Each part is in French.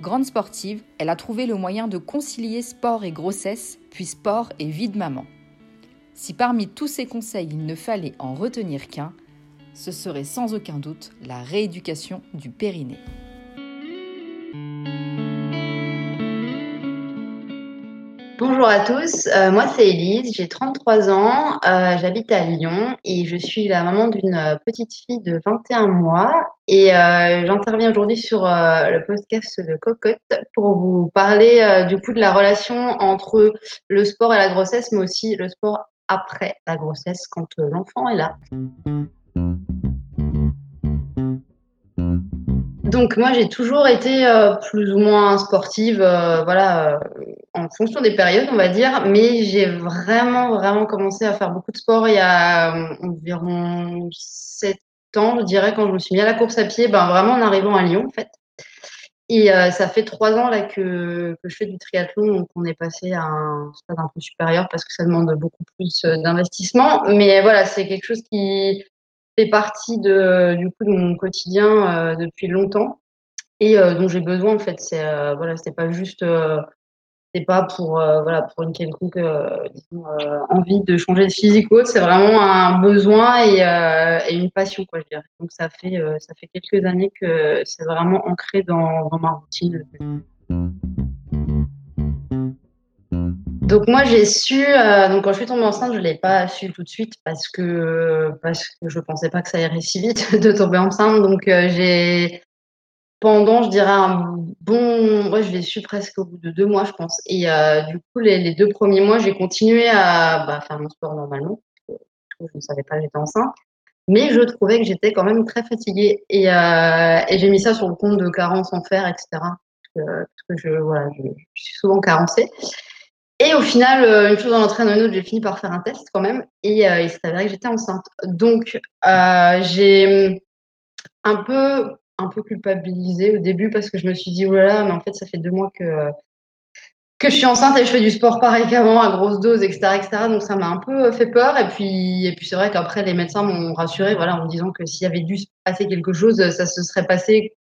Grande sportive, elle a trouvé le moyen de concilier sport et grossesse, puis sport et vie de maman. Si parmi tous ces conseils il ne fallait en retenir qu'un, ce serait sans aucun doute la rééducation du périnée. Bonjour à tous, euh, moi c'est Elise, j'ai 33 ans, euh, j'habite à Lyon et je suis la maman d'une euh, petite fille de 21 mois et j'interviens aujourd'hui sur le podcast de Cocotte pour vous parler du coup de la relation entre le sport et la grossesse mais aussi le sport après la grossesse quand l'enfant est là. Donc moi j'ai toujours été euh, plus ou moins sportive, euh, voilà, euh, en fonction des périodes on va dire, mais j'ai vraiment vraiment commencé à faire beaucoup de sport il y a environ 7 ans, je dirais, quand je me suis mis à la course à pied, ben vraiment en arrivant à Lyon en fait. Et ça fait trois ans que, que, je fais du triathlon, donc on est passé à un stade un peu supérieur parce que ça demande beaucoup plus d'investissement. Mais voilà, c'est quelque chose qui fait partie de, du coup de mon quotidien euh, depuis longtemps et euh, dont j'ai besoin en fait. C'est euh, voilà, c'est pas juste, c'est pas pour voilà pour une quelconque envie de changer de physique ou C'est vraiment un besoin et, et, une passion quoi. Je dirais. Donc ça fait ça fait quelques années que c'est vraiment ancré dans, dans ma routine. Donc moi j'ai su, euh, donc quand je suis tombée enceinte, je l'ai pas su tout de suite parce que parce que je pensais pas que ça irait si vite de tomber enceinte. Donc euh, j'ai pendant, je dirais un bon, ouais, je l'ai su presque au bout de deux mois, je pense. Et euh, du coup les, les, deux premiers mois, j'ai continué à bah, faire mon sport normalement. Je ne savais pas que j'étais enceinte, mais je trouvais que j'étais quand même très fatiguée et, et j'ai mis ça sur le compte de carence en fer, etc. Parce que, je, voilà, je suis souvent carencée. Et au final, euh, une chose en entraîne une autre, j'ai fini par faire un test quand même. Et euh, il s'est avéré que j'étais enceinte. Donc, euh, j'ai un peu, un peu culpabilisé au début parce que je me suis dit, là, mais en fait, ça fait deux mois que, que je suis enceinte et je fais du sport pareil qu'avant, à grosse dose, etc. etc. donc, ça m'a un peu fait peur. Et puis, et puis c'est vrai qu'après, les médecins m'ont rassuré voilà, en me disant que s'il y avait dû se passer quelque chose, ça se serait passé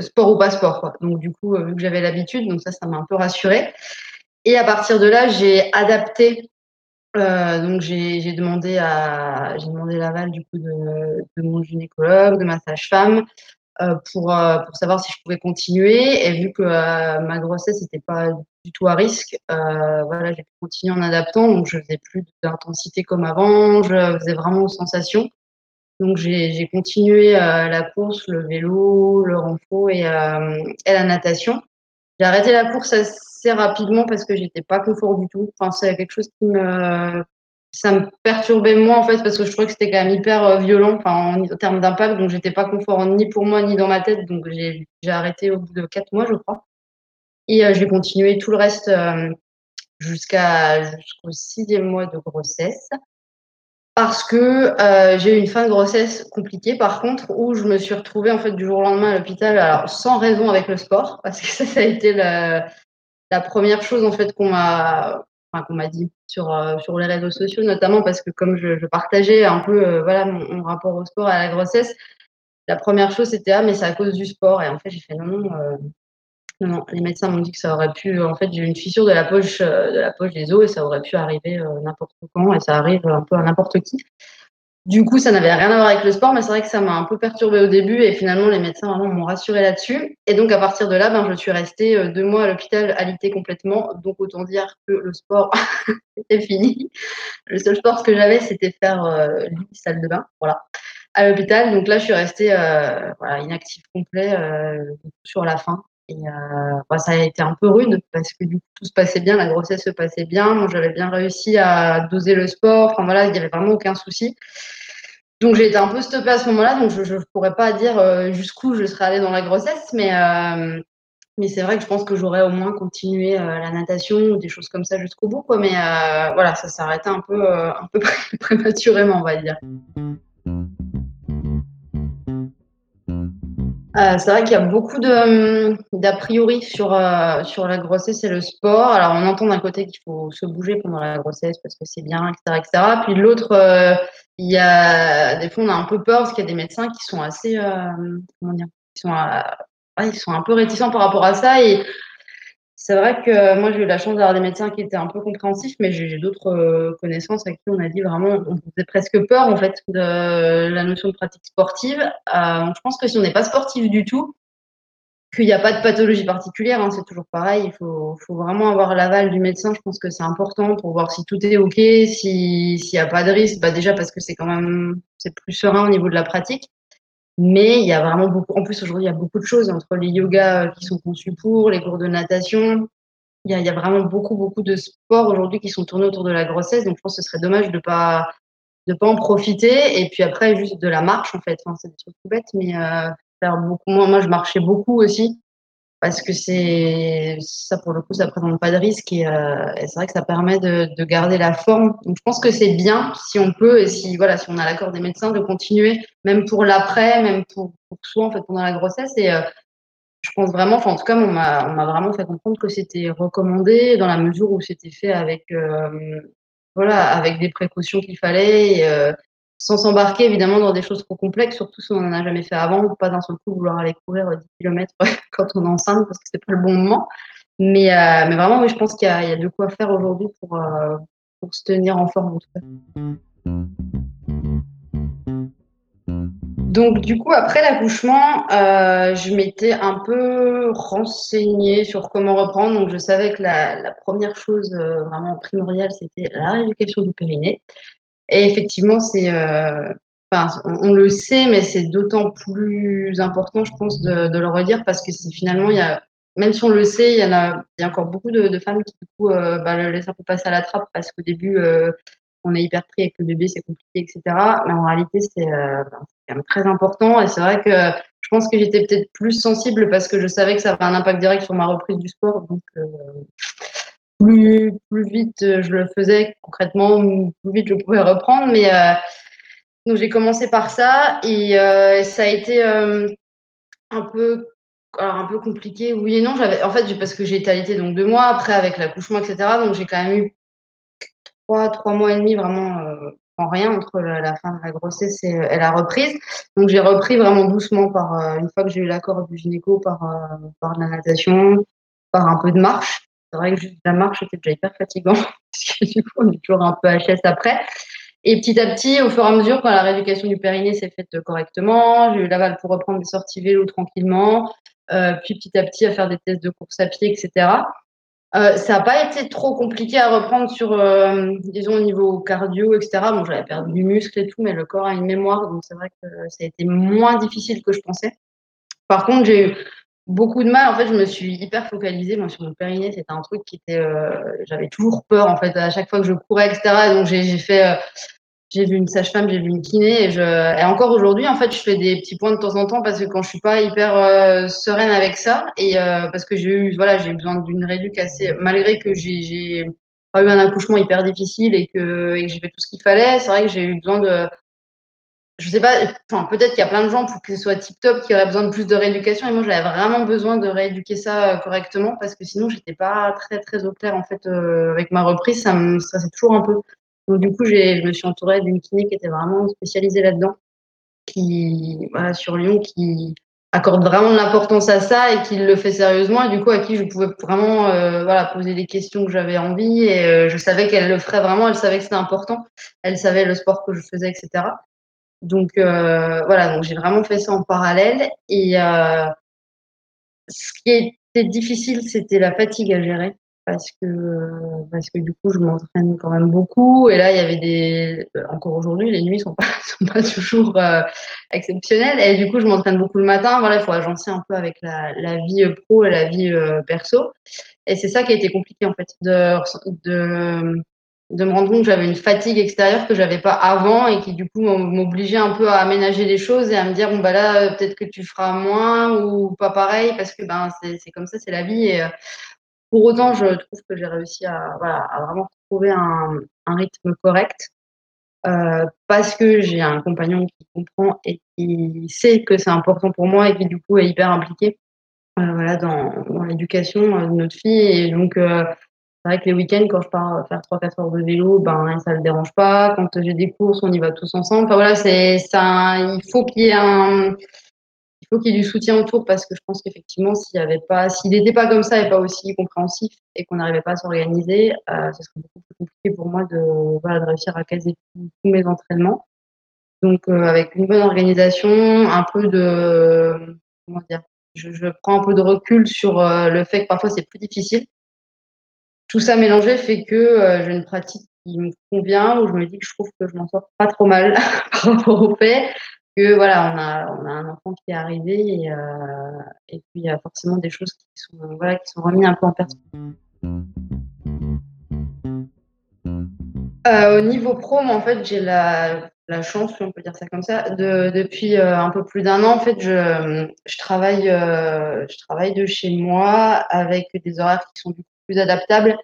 sport ou pas sport. Donc, du coup, vu que j'avais l'habitude, donc ça, ça m'a un peu rassuré. Et à partir de là, j'ai adapté. Euh, donc j'ai demandé à j'ai demandé l'aval du coup de, mon gynécologue, de ma sage-femme euh, pour euh, pour savoir si je pouvais continuer. Et vu que ma grossesse n'était pas du tout à risque, voilà, j'ai pu continuer en adaptant. Donc je faisais plus d'intensité comme avant, je faisais vraiment aux sensations. Donc j'ai continué la course, le vélo, le renfort et, et la natation. J'ai arrêté la course rapidement parce que j'étais pas confort du tout. Enfin, c'est quelque chose qui me, ça me perturbait moi en fait parce que je trouvais que c'était quand même hyper euh, violent, en, termes d'impact. Donc j'étais pas confort ni pour moi ni dans ma tête. Donc j'ai arrêté au bout de quatre mois, je crois. Et euh, j'ai continué tout le reste euh, jusqu'à jusqu'au sixième mois de grossesse parce que euh, j'ai eu une fin de grossesse compliquée par contre où je me suis retrouvée en fait du jour au lendemain à l'hôpital sans raison avec le sport parce que ça, ça a été le, la première chose en fait qu'on m'a qu'on m'a dit sur euh, sur les réseaux sociaux notamment parce que comme je, partageais un peu euh, voilà mon, rapport au sport et à la grossesse la première chose c'était ah mais c'est à cause du sport. Et en fait j'ai fait non non, euh, non les médecins m'ont dit que ça aurait pu en fait j'ai une fissure de la poche de la poche des os et ça aurait pu arriver n'importe quand et ça arrive un peu à n'importe qui du coup, ça n'avait rien à voir avec le sport, mais c'est vrai que ça m'a un peu perturbée au début et finalement, les médecins vraiment m'ont rassuré là-dessus. Et donc, à partir de là, ben, je suis restée euh, deux mois à l'hôpital alitée complètement. Donc, autant dire que le sport était fini. Le seul sport que j'avais, c'était faire euh, salle de bain, voilà, à l'hôpital. Donc là, je suis restée euh, inactive complet euh, sur la fin. Et euh, bah, ça a été un peu rude parce que du coup, tout se passait bien, la grossesse se passait bien. Moi, j'avais bien réussi à doser le sport. Enfin voilà, il n'y avait vraiment aucun souci. Donc j'ai été un peu stoppée à ce moment-là, donc je ne pourrais pas dire euh, jusqu'où je serais allée dans la grossesse, mais, euh, Mais c'est vrai que je pense que j'aurais au moins continué la natation ou des choses comme ça jusqu'au bout. Mais voilà, ça s'arrêtait un peu, un peu prématurément, on va dire. Euh, c'est vrai qu'il y a beaucoup d'a priori sur euh, sur la grossesse et le sport. Alors on entend d'un côté qu'il faut se bouger pendant la grossesse parce que c'est bien, etc., etc. Puis l'autre, euh, il y a des fois on a un peu peur parce qu'il y a des médecins qui sont assez comment dire, ils sont ils sont un peu réticents par rapport à ça et c'est vrai que moi, j'ai eu la chance d'avoir des médecins qui étaient un peu compréhensifs, mais j'ai d'autres euh, connaissances avec qui on a dit vraiment, on faisait presque peur en fait de la notion de pratique sportive. Euh, je pense que si on n'est pas sportif du tout, qu'il n'y a pas de pathologie particulière, hein, c'est toujours pareil. Il faut, faut vraiment avoir l'aval du médecin. Je pense que c'est important pour voir si tout est ok, s'il n'y a pas de risque. Bah déjà parce que c'est quand même c'est plus serein au niveau de la pratique. Mais il y a vraiment beaucoup, en plus aujourd'hui, il y a beaucoup de choses entre les yogas euh, qui sont conçus pour, les cours de natation. Il y a, vraiment beaucoup, beaucoup de sports aujourd'hui qui sont tournés autour de la grossesse. Donc, je pense que ce serait dommage de pas, de pas en profiter. Et puis après, juste de la marche, en fait. Enfin, c'est des trucs tout bêtes, mais euh, faire beaucoup. Moi, moi, je marchais beaucoup aussi parce que c'est ça pour le coup ça présente pas de risque et, euh, c'est vrai que ça permet de, de, garder la forme. Donc je pense que c'est bien si on peut et si voilà si on a l'accord des médecins de continuer même pour l'après même pour, soi en fait pendant la grossesse. Et euh, je pense vraiment enfin en tout cas on m'a vraiment fait comprendre que c'était recommandé dans la mesure où c'était fait avec euh, voilà avec des précautions qu'il fallait sans s'embarquer évidemment dans des choses trop complexes, surtout si on n'en a jamais fait avant, ou pas d'un seul coup vouloir aller courir 10 km quand on est enceinte parce que c'est pas le bon moment. Mais, euh, vraiment, je pense qu'il y, y, a de quoi faire aujourd'hui pour, euh, se tenir en forme. Donc du coup, après l'accouchement, euh, je m'étais un peu renseignée sur comment reprendre. Donc je savais que la, première chose vraiment primordiale, c'était la rééducation du périnée. Et effectivement, c'est, euh, on, le sait, mais c'est d'autant plus important, je pense, de, le redire parce que finalement, il y a, même si on le sait, il y en a, il y a encore beaucoup de, femmes qui du coup euh, bah, le laissent un peu passer à la trappe parce qu'au début, euh, on est hyper pris avec le bébé, c'est compliqué, etc. Mais en réalité, c'est ben, quand même très important. Et c'est vrai que je pense que j'étais peut-être plus sensible parce que je savais que ça avait un impact direct sur ma reprise du sport. Donc, plus, vite je le faisais concrètement, plus vite je pouvais reprendre. Mais euh, donc j'ai commencé par ça et euh, ça a été euh, un peu alors un peu compliqué, oui et non. En fait, parce que j'ai été allaitée donc deux mois après avec l'accouchement, etc. Donc j'ai quand même eu trois, trois mois et demi vraiment euh, en rien entre la, fin de la grossesse et, la reprise. Donc j'ai repris vraiment doucement par euh, une fois que j'ai eu l'accord du gynéco par euh, par la natation, par un peu de marche. C'est vrai que juste la marche était déjà hyper fatigant parce que du coup on est toujours un peu HS après. Et petit à petit, au fur et à mesure, quand la rééducation du périnée s'est faite correctement, j'ai eu l'aval pour reprendre des sorties vélo tranquillement, euh, puis petit à petit à faire des tests de course à pied, etc. Euh, ça n'a pas été trop compliqué à reprendre sur, euh, disons, au niveau cardio, etc. Bon, j'avais perdu du muscle et tout, mais le corps a une mémoire, donc c'est vrai que ça a été moins difficile que je pensais. Par contre, j'ai eu beaucoup de mal. En fait, je me suis hyper focalisée moi, sur mon périnée. C'était un truc qui était. Euh, J'avais toujours peur, en fait, à chaque fois que je courais, etc. Donc, j'ai fait. Euh, j'ai vu une sage-femme, j'ai vu une kiné et, je, et encore aujourd'hui, en fait, je fais des petits points de temps en temps parce que quand je suis pas hyper euh, sereine avec ça et euh, parce que j'ai eu, voilà, j'ai besoin d'une réduc assez, malgré que j'ai pas eu un accouchement hyper difficile et que, et que j'ai fait tout ce qu'il fallait, c'est vrai que j'ai eu besoin de, je sais pas, enfin, peut-être qu'il y a plein de gens pour que ce soit tip top qui auraient besoin de plus de rééducation. Et moi j'avais vraiment besoin de rééduquer ça euh, correctement parce que sinon j'étais pas très très au clair en fait euh, avec ma reprise, ça me stressait toujours un peu. Donc du coup, je me suis entourée d'une kiné qui était vraiment spécialisée là-dedans, qui voilà, sur Lyon, qui accorde vraiment de l'importance à ça et qui le fait sérieusement et du coup à qui je pouvais vraiment euh, voilà poser des questions que j'avais envie. Et euh, je savais qu'elle le ferait vraiment, elle savait que c'était important, elle savait le sport que je faisais, etc. Donc euh, voilà, donc j'ai vraiment fait ça en parallèle. Et euh, ce qui était difficile, c'était la fatigue à gérer. Parce que parce que du coup je m'entraîne quand même beaucoup. Et là il y avait des encore aujourd'hui les nuits sont pas sont pas toujours euh, exceptionnelles. Et du coup je m'entraîne beaucoup le matin. Voilà il faut agencer un peu avec la, vie pro et la vie euh, perso. Et c'est ça qui a été compliqué en fait de de me rendre compte que j'avais une fatigue extérieure que j'avais pas avant et qui du coup m'obligeait un peu à aménager les choses et à me dire bon bah là peut-être que tu feras moins ou pas pareil parce que ben c'est comme ça c'est la vie et pour autant je trouve que j'ai réussi à, voilà, à vraiment trouver un, rythme correct euh, parce que j'ai un compagnon qui comprend et qui sait que c'est important pour moi et qui du coup est hyper impliqué euh, voilà, dans, l'éducation de notre fille. Et donc, euh, c'est vrai que les week-ends, quand je pars faire 3-4 heures de vélo, ben, ça ne le dérange pas. Quand j'ai des courses, on y va tous ensemble. Enfin voilà, c'est ça. Il faut qu'il y ait il faut qu'il y ait du soutien autour parce que je pense qu'effectivement, s'il avait pas, n'était pas comme ça et pas aussi compréhensif et qu'on n'arrivait pas à s'organiser, euh, ce serait beaucoup plus compliqué pour moi de, réussir à caser tous, mes entraînements. Donc, euh, avec une bonne organisation, un peu de, comment dire, je, je prends un peu de recul sur euh, le fait que parfois c'est plus difficile. Tout ça mélangé fait que euh, j'ai une pratique qui me convient, où je me dis que je trouve que je m'en sors pas trop mal par rapport au fait que voilà, on a, on a un enfant qui est arrivé et, euh, et puis il y a forcément des choses qui sont, voilà, qui sont remises un peu en perspective. Euh, au niveau pro, en fait, j'ai la, chance, si on peut dire ça comme ça, de, depuis un peu plus d'un an, en fait, je, travaille, je travaille de chez moi avec des horaires qui sont plus adaptables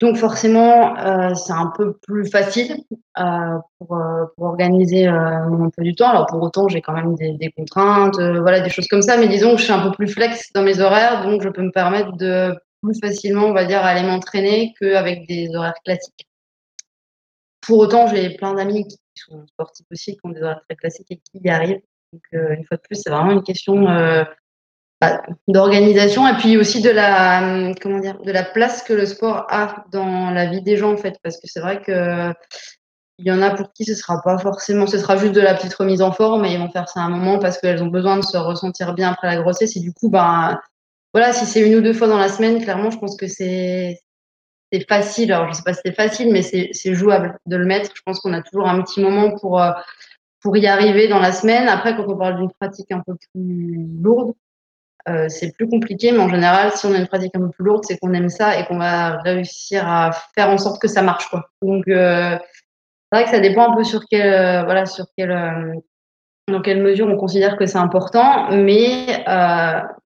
donc forcément, euh, c'est un peu plus facile euh, pour, euh, pour, organiser mon emploi du temps. Alors pour autant, j'ai quand même des, des contraintes, voilà, des choses comme ça. Mais disons que je suis un peu plus flex dans mes horaires, donc je peux me permettre de plus facilement, on va dire, aller m'entraîner qu'avec des horaires classiques. Pour autant, j'ai plein d'amis qui sont sportifs aussi, qui ont des horaires très classiques et qui y arrivent. Donc une fois de plus, c'est vraiment une question bah, d'organisation et puis aussi de la comment dire de la place que le sport a dans la vie des gens en fait. Parce que c'est vrai que il y en a pour qui ce sera pas forcément ce sera juste de la petite remise en forme et ils vont faire ça un moment parce qu'elles ont besoin de se ressentir bien après la grossesse. Et du coup bah voilà si c'est une ou deux fois dans la semaine clairement je pense que c'est c'est facile. Alors je sais pas si c'est facile mais c'est c'est jouable de le mettre. Je pense qu'on a toujours un petit moment pour euh, pour y arriver dans la semaine. Après quand on parle d'une pratique un peu plus lourde euh, c'est plus compliqué, mais en général, si on a une pratique un peu plus lourde, c'est qu'on aime ça et qu'on va réussir à faire en sorte que ça marche, quoi. Donc, euh, c'est vrai que ça dépend un peu sur quelle, euh, voilà, sur dans quelle mesure on considère que c'est important. Mais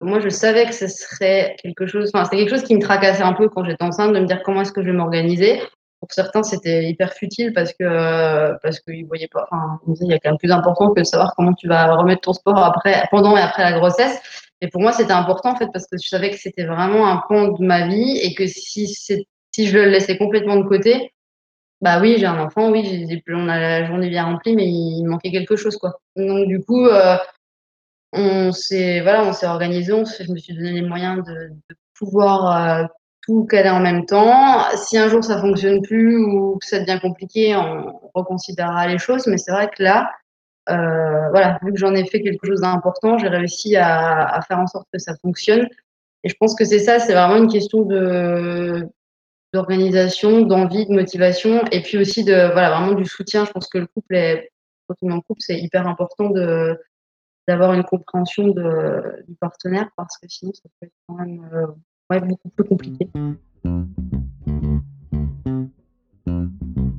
moi, je savais que ce serait quelque chose. Enfin, c'était quelque chose qui me tracassait un peu quand j'étais enceinte, de me dire comment est-ce que je vais m'organiser. Pour certains, c'était hyper futile parce que parce qu'ils voyaient pas. Enfin, il y a quand même plus important que de savoir comment tu vas remettre ton sport après, pendant et après la grossesse. Et pour moi, c'était important en fait parce que je savais que c'était vraiment un point de ma vie et que si si je le laissais complètement de côté, bah oui, j'ai un enfant, oui, j'ai on a la journée bien remplie, mais il manquait quelque chose quoi. Donc du coup, euh, on s'est voilà, on s'est organisé, on je me suis donné les moyens de, de pouvoir euh, tout caler en même temps. Si un jour ça fonctionne plus ou que ça devient compliqué, on reconsidérera les choses. Mais c'est vrai que là, euh, voilà, vu que j'en ai fait quelque chose d'important, j'ai réussi à, faire en sorte que ça fonctionne. Et je pense que c'est ça, c'est vraiment une question de d'organisation, d'envie, de motivation, et puis aussi de voilà vraiment du soutien. Je pense que le couple est quand on est en couple, c'est hyper important de d'avoir une compréhension du partenaire parce que sinon ça peut être quand même euh, beaucoup plus compliqué.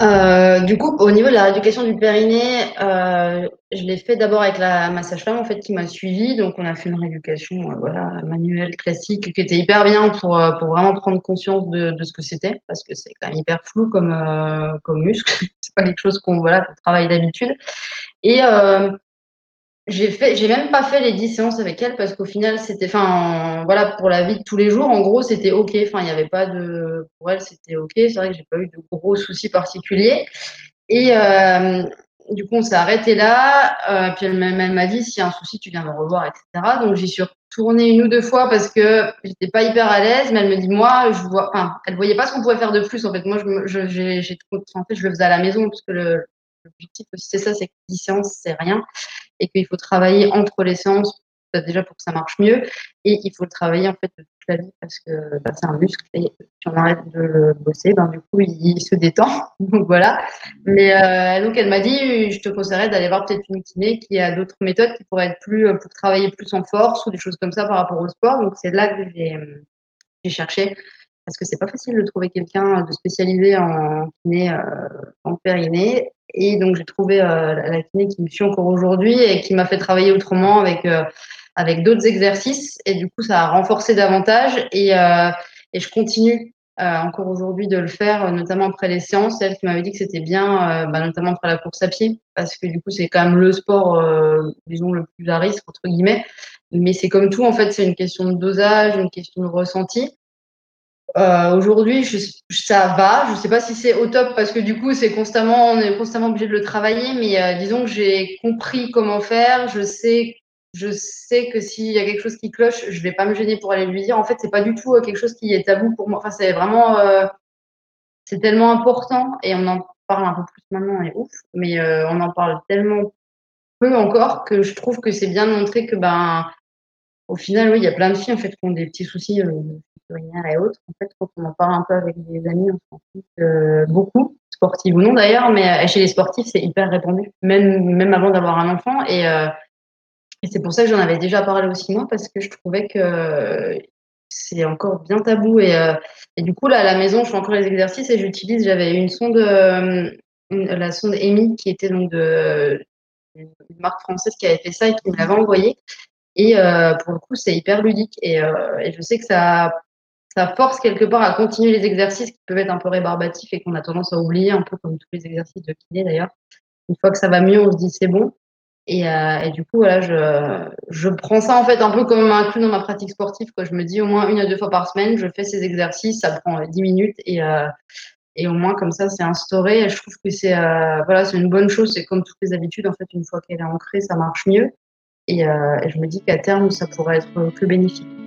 Euh, du coup, au niveau de la rééducation du périnée, euh, je l'ai fait d'abord avec la massage femme en fait qui m'a suivi. Donc, on a fait une rééducation, euh, voilà, manuelle classique, qui était hyper bien pour euh, pour vraiment prendre conscience de, de ce que c'était, parce que c'est quand même hyper flou comme comme muscle. c'est pas quelque chose qu'on voilà qu'on travaille d'habitude. Et j'ai fait, j'ai même pas fait les 10 séances avec elle parce qu'au final, c'était, enfin, voilà, pour la vie de tous les jours, en gros, c'était ok. Enfin, il n'y avait pas de, pour elle, c'était ok. C'est vrai que j'ai pas eu de gros soucis particuliers. Et euh, du coup, on s'est arrêté là. Euh, puis elle m'a dit, s'il y a un souci, tu viens me revoir, etc. Donc j'y suis retournée une ou deux fois parce que j'étais pas hyper à l'aise. Mais elle me dit, moi, je vois, enfin, elle voyait pas ce qu'on pouvait faire de plus. En fait, moi, je, j'ai, en fait, je le faisais à la maison parce que le, l'objectif aussi, c'est ça, c'est que 10 séances, c'est rien et qu'il faut travailler entre les séances déjà pour que ça marche mieux et il faut le travailler en fait toute la vie parce que bah, c'est un muscle et si on arrête de le bosser ben du coup il, se détend. Donc voilà. Mais euh, donc elle m'a dit je te conseillerais d'aller voir peut-être une kiné qui a d'autres méthodes qui pourraient être plus pour travailler plus en force ou des choses comme ça par rapport au sport. Donc c'est là que j'ai cherché. Parce que c'est pas facile de trouver quelqu'un de spécialisé en kiné, euh, en périnée. Et donc j'ai trouvé euh, la kiné qui me suit encore aujourd'hui et qui m'a fait travailler autrement avec euh, avec d'autres exercices. Et du coup, ça a renforcé davantage. Et, et je continue encore aujourd'hui de le faire, notamment après les séances. Elle qui m'avait dit que c'était bien, bah, notamment après la course à pied, parce que du coup, c'est quand même le sport, disons, le plus à risque, entre guillemets. Mais c'est comme tout, en fait, c'est une question de dosage, une question de ressenti. Euh, Aujourd'hui, ça va. Je ne sais pas si c'est au top parce que du coup, c'est constamment, on est constamment obligé de le travailler. Mais euh, disons que j'ai compris comment faire. Je sais, je sais que s'il y a quelque chose qui cloche, je vais pas me gêner pour aller lui dire. En fait, c'est pas du tout euh, quelque chose qui est tabou pour moi. Enfin, c'est vraiment, c'est tellement important et on en parle un peu plus maintenant et ouf. Mais on en parle tellement peu encore que je trouve que c'est bien de montrer que ben au final, oui, il y a plein de filles en fait qui ont des petits soucis et autres. En fait, quand on en parle un peu avec des amis, on s'en fout euh, beaucoup, sportifs ou non d'ailleurs, mais euh, chez les sportifs, c'est hyper répandu, même même avant d'avoir un enfant. Et, euh, c'est pour ça que j'en avais déjà parlé aussi moi, parce que je trouvais que c'est encore bien tabou. Et, euh, et, du coup, là, à la maison, je fais encore les exercices et j'utilise, j'avais une sonde, la sonde EMI, qui était donc de marque française qui avait fait ça et qui me l'avait envoyé. Et euh, pour le coup, c'est hyper ludique. Et, euh, et, je sais que ça, ça force quelque part à continuer les exercices qui peuvent être un peu rébarbatifs et qu'on a tendance à oublier, un peu comme tous les exercices de kiné d'ailleurs. Une fois que ça va mieux, on se dit c'est bon. Et, euh, du coup, voilà, je, je prends ça en fait un peu comme un clou dans ma pratique sportive. Quoi. Je me dis au moins une à deux fois par semaine, je fais ces exercices, ça prend dix minutes et, euh, et au moins comme ça, c'est instauré. Je trouve que c'est euh, voilà, c'est une bonne chose. C'est comme toutes les habitudes, en fait, une fois qu'elle est ancrée, ça marche mieux. Et, et je me dis qu'à terme, ça pourrait être que bénéfique.